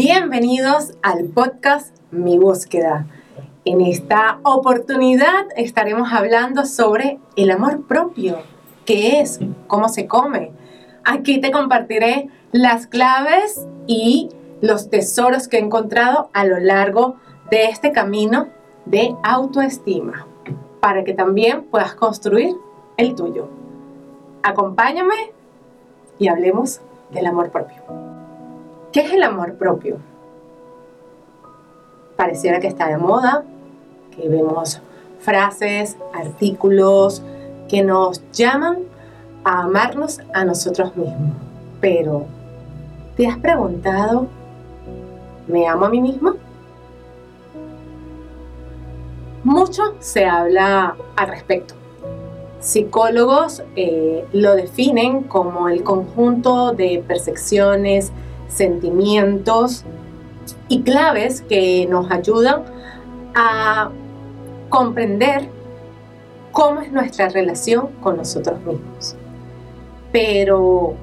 Bienvenidos al podcast Mi búsqueda. En esta oportunidad estaremos hablando sobre el amor propio, qué es, cómo se come. Aquí te compartiré las claves y los tesoros que he encontrado a lo largo de este camino de autoestima, para que también puedas construir el tuyo. Acompáñame y hablemos del amor propio. ¿Qué es el amor propio? Pareciera que está de moda, que vemos frases, artículos que nos llaman a amarnos a nosotros mismos. Pero, ¿te has preguntado, ¿me amo a mí mismo? Mucho se habla al respecto. Psicólogos eh, lo definen como el conjunto de percepciones, sentimientos y claves que nos ayudan a comprender cómo es nuestra relación con nosotros mismos. Pero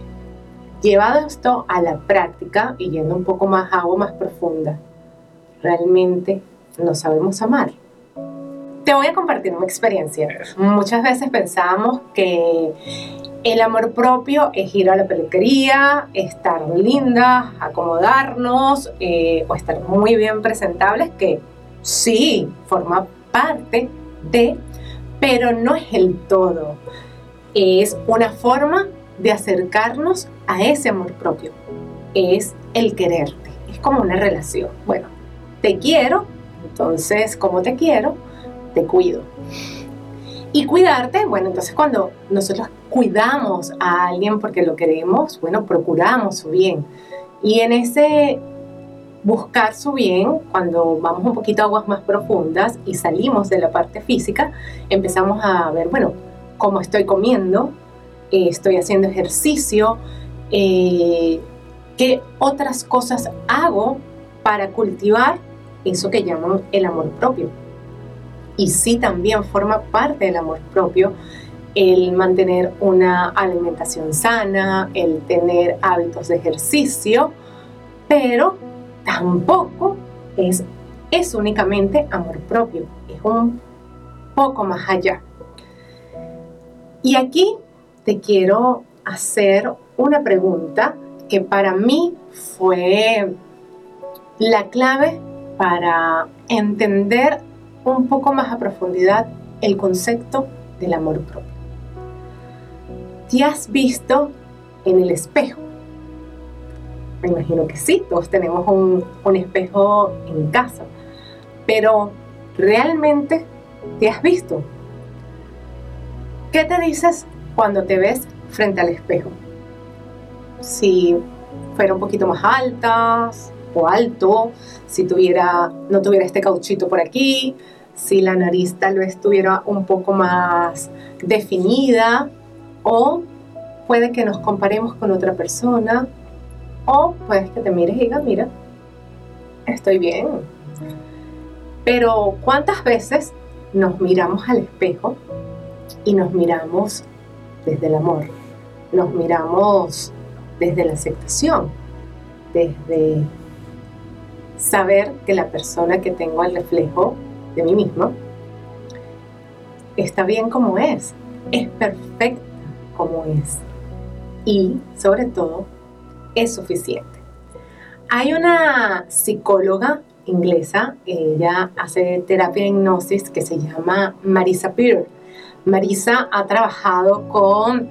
llevado esto a la práctica y yendo un poco más a agua más profunda, realmente no sabemos amar. Te voy a compartir una experiencia. Muchas veces pensamos que el amor propio es ir a la peluquería, estar linda, acomodarnos eh, o estar muy bien presentables, que sí, forma parte de, pero no es el todo. Es una forma de acercarnos a ese amor propio. Es el quererte. Es como una relación. Bueno, te quiero, entonces como te quiero, te cuido. Y cuidarte, bueno, entonces cuando nosotros cuidamos a alguien porque lo queremos, bueno, procuramos su bien. Y en ese buscar su bien, cuando vamos un poquito a aguas más profundas y salimos de la parte física, empezamos a ver, bueno, cómo estoy comiendo, eh, estoy haciendo ejercicio, eh, qué otras cosas hago para cultivar eso que llaman el amor propio y sí también forma parte del amor propio el mantener una alimentación sana, el tener hábitos de ejercicio, pero tampoco es, es únicamente amor propio, es un poco más allá. Y aquí te quiero hacer una pregunta que para mí fue la clave para entender un poco más a profundidad el concepto del amor propio. ¿Te has visto en el espejo? Me imagino que sí, todos tenemos un, espejo en casa, pero ¿realmente te has visto? ¿Qué te dices cuando te ves frente al espejo? Si fuera un poquito más altas alto, si tuviera, no tuviera este cauchito por aquí, si la nariz tal vez estuviera un poco más definida o puede que nos comparemos con otra persona o puedes que te mires y digas, mira, estoy bien. Pero ¿cuántas veces nos miramos al espejo y nos miramos desde el amor? Nos miramos desde la aceptación, desde saber que la persona que tengo al reflejo de mí mismo, está bien como es, es perfecta como es y sobre todo es suficiente. Hay una psicóloga inglesa, ella hace terapia de hipnosis que se llama Marisa Peer. Marisa ha trabajado con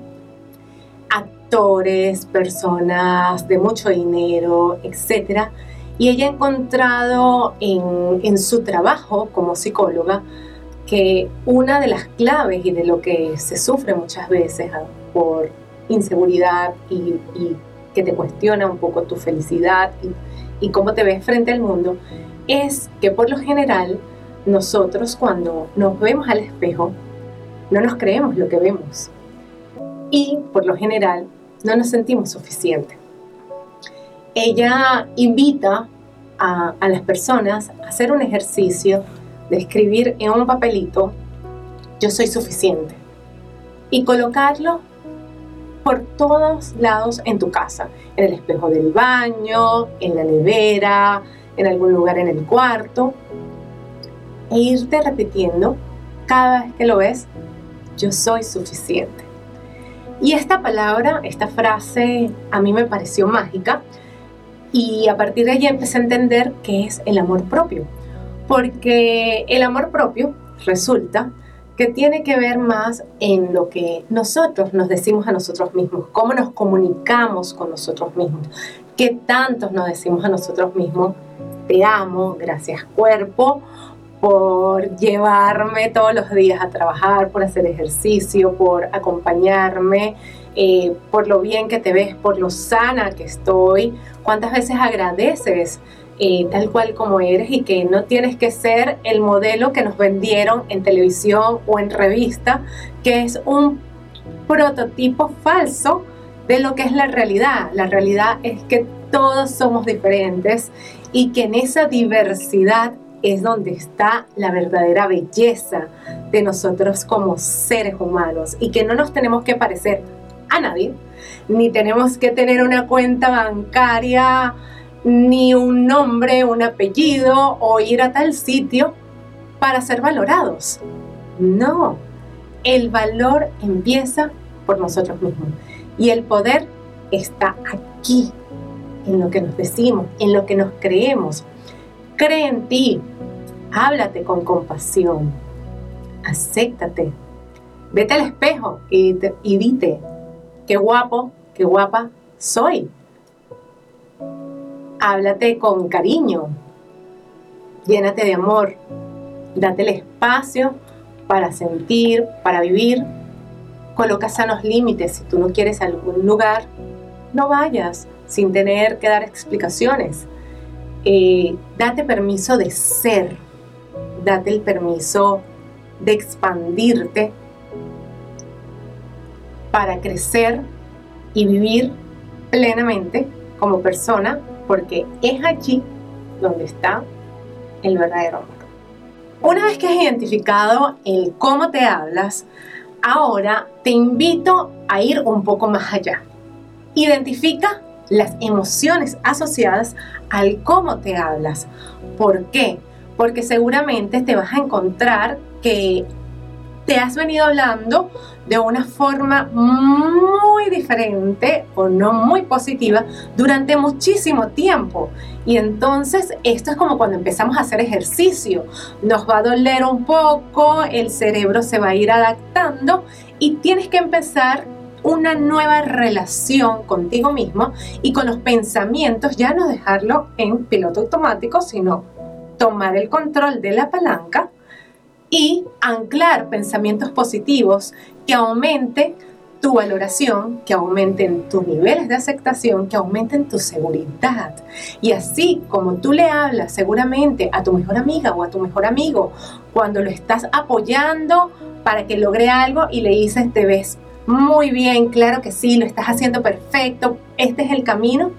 actores, personas de mucho dinero, etcétera, y ella ha encontrado en, su trabajo como psicóloga que una de las claves y de lo que se sufre muchas veces ah, por inseguridad y, que te cuestiona un poco tu felicidad y, y cómo te ves frente al mundo, es que por lo general nosotros cuando nos vemos al espejo no nos creemos lo que vemos. Y por lo general no nos sentimos suficientes ella invita a, las personas a hacer un ejercicio de escribir en un papelito, yo soy suficiente, y colocarlo por todos lados en tu casa, en el espejo del baño, en la nevera, en algún lugar en el cuarto, e irte repitiendo cada vez que lo ves, yo soy suficiente. Y esta palabra, esta frase, a mí me pareció mágica y a partir de allí empecé a entender qué es el amor propio. Porque el amor propio resulta que tiene que ver más en lo que nosotros nos decimos a nosotros mismos, cómo nos comunicamos con nosotros mismos, qué tantos nos decimos a nosotros mismos, te amo, gracias cuerpo, por llevarme todos los días a trabajar, por hacer ejercicio, por acompañarme, eh, por lo bien que te ves, por lo sana que estoy. ¿Cuántas veces agradeces eh, tal cual como eres y que no tienes que ser el modelo que nos vendieron en televisión o en revista, que es un prototipo falso de lo que es la realidad. La realidad es que todos somos diferentes y que en esa diversidad es donde está la verdadera belleza de nosotros como seres humanos y que no nos tenemos que parecer a nadie, ni tenemos que tener una cuenta bancaria ni un nombre, un apellido o ir a tal sitio para ser valorados. No, el valor empieza por nosotros mismos y el poder está aquí, en lo que nos decimos, en lo que nos creemos. Cree en ti, háblate con compasión, acéptate, vete al espejo y, y dite, qué guapo, qué guapa soy. Háblate con cariño, llénate de amor, date el espacio para sentir, para vivir, coloca sanos límites. Si tú no quieres algún lugar, no vayas sin tener que dar explicaciones. Eh, date permiso de ser, date el permiso de expandirte para crecer y vivir plenamente como persona porque es allí donde está el verdadero amor. Una vez que has identificado el cómo te hablas, ahora te invito a ir un poco más allá. Identifica las emociones asociadas al cómo te hablas. ¿Por qué? Porque seguramente te vas a encontrar que te has venido hablando de una forma muy diferente o no muy positiva durante muchísimo tiempo. Y entonces esto es como cuando empezamos a hacer ejercicio. Nos va a doler un poco, el cerebro se va a ir adaptando y tienes que empezar una nueva relación contigo mismo y con los pensamientos, ya no dejarlo en piloto automático, sino tomar el control de la palanca y anclar pensamientos positivos que aumenten tu valoración, que aumenten tus niveles de aceptación, que aumenten tu seguridad. Y así como tú le hablas seguramente a tu mejor amiga o a tu mejor amigo, cuando lo estás apoyando para que logre algo y le dices, te ves muy bien, claro que sí, lo estás haciendo perfecto, este es el camino,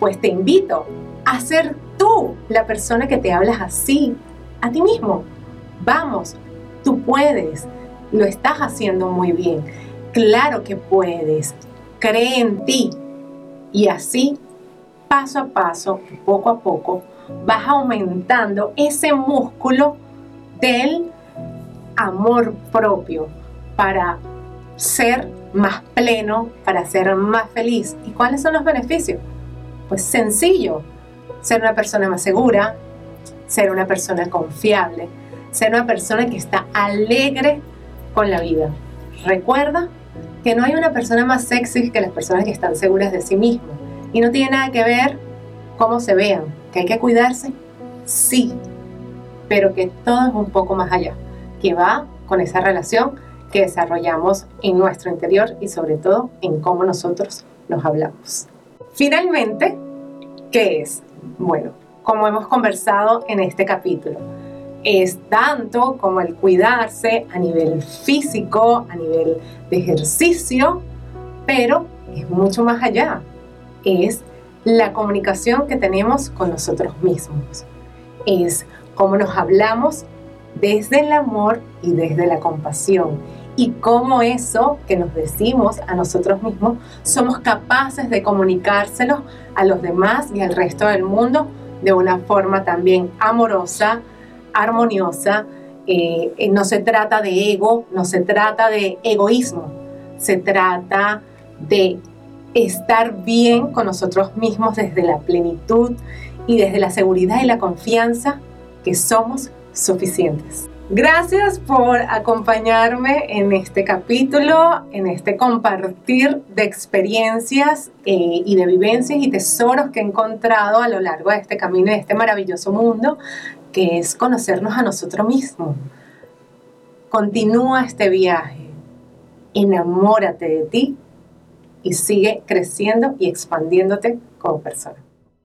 pues te invito a ser tú la persona que te hablas así a ti mismo. Vamos, tú puedes lo estás haciendo muy bien. Claro que puedes. Cree en ti. Y así, paso a paso, poco a poco, vas aumentando ese músculo del amor propio para ser más pleno, para ser más feliz. ¿Y cuáles son los beneficios? Pues sencillo, ser una persona más segura, ser una persona confiable, ser una persona que está alegre con la vida. Recuerda que no hay una persona más sexy que las personas que están seguras de sí mismas. Y no tiene nada que ver cómo se vean. ¿Que hay que cuidarse? Sí. Pero que todo es un poco más allá. Que va con esa relación que desarrollamos en nuestro interior y sobre todo en cómo nosotros nos hablamos. Finalmente, ¿qué es? Bueno, como hemos conversado en este capítulo, es tanto como el cuidarse a nivel físico, a nivel de ejercicio, pero es mucho más allá. Es la comunicación que tenemos con nosotros mismos. Es cómo nos hablamos desde el amor y desde la compasión. y cómo eso que nos decimos a nosotros mismos somos capaces de comunicárselo a los demás y al resto del mundo de una forma también amorosa, armoniosa. Eh, eh, no se trata de ego, no se trata de egoísmo, se trata de estar bien con nosotros mismos desde la plenitud y desde la seguridad y la confianza que somos suficientes. Gracias por acompañarme en este capítulo, en este compartir de experiencias eh, y de vivencias y tesoros que he encontrado a lo largo de este camino, de este maravilloso mundo, que es conocernos a nosotros mismos. Continúa este viaje, enamórate de ti y sigue creciendo y expandiéndote como persona.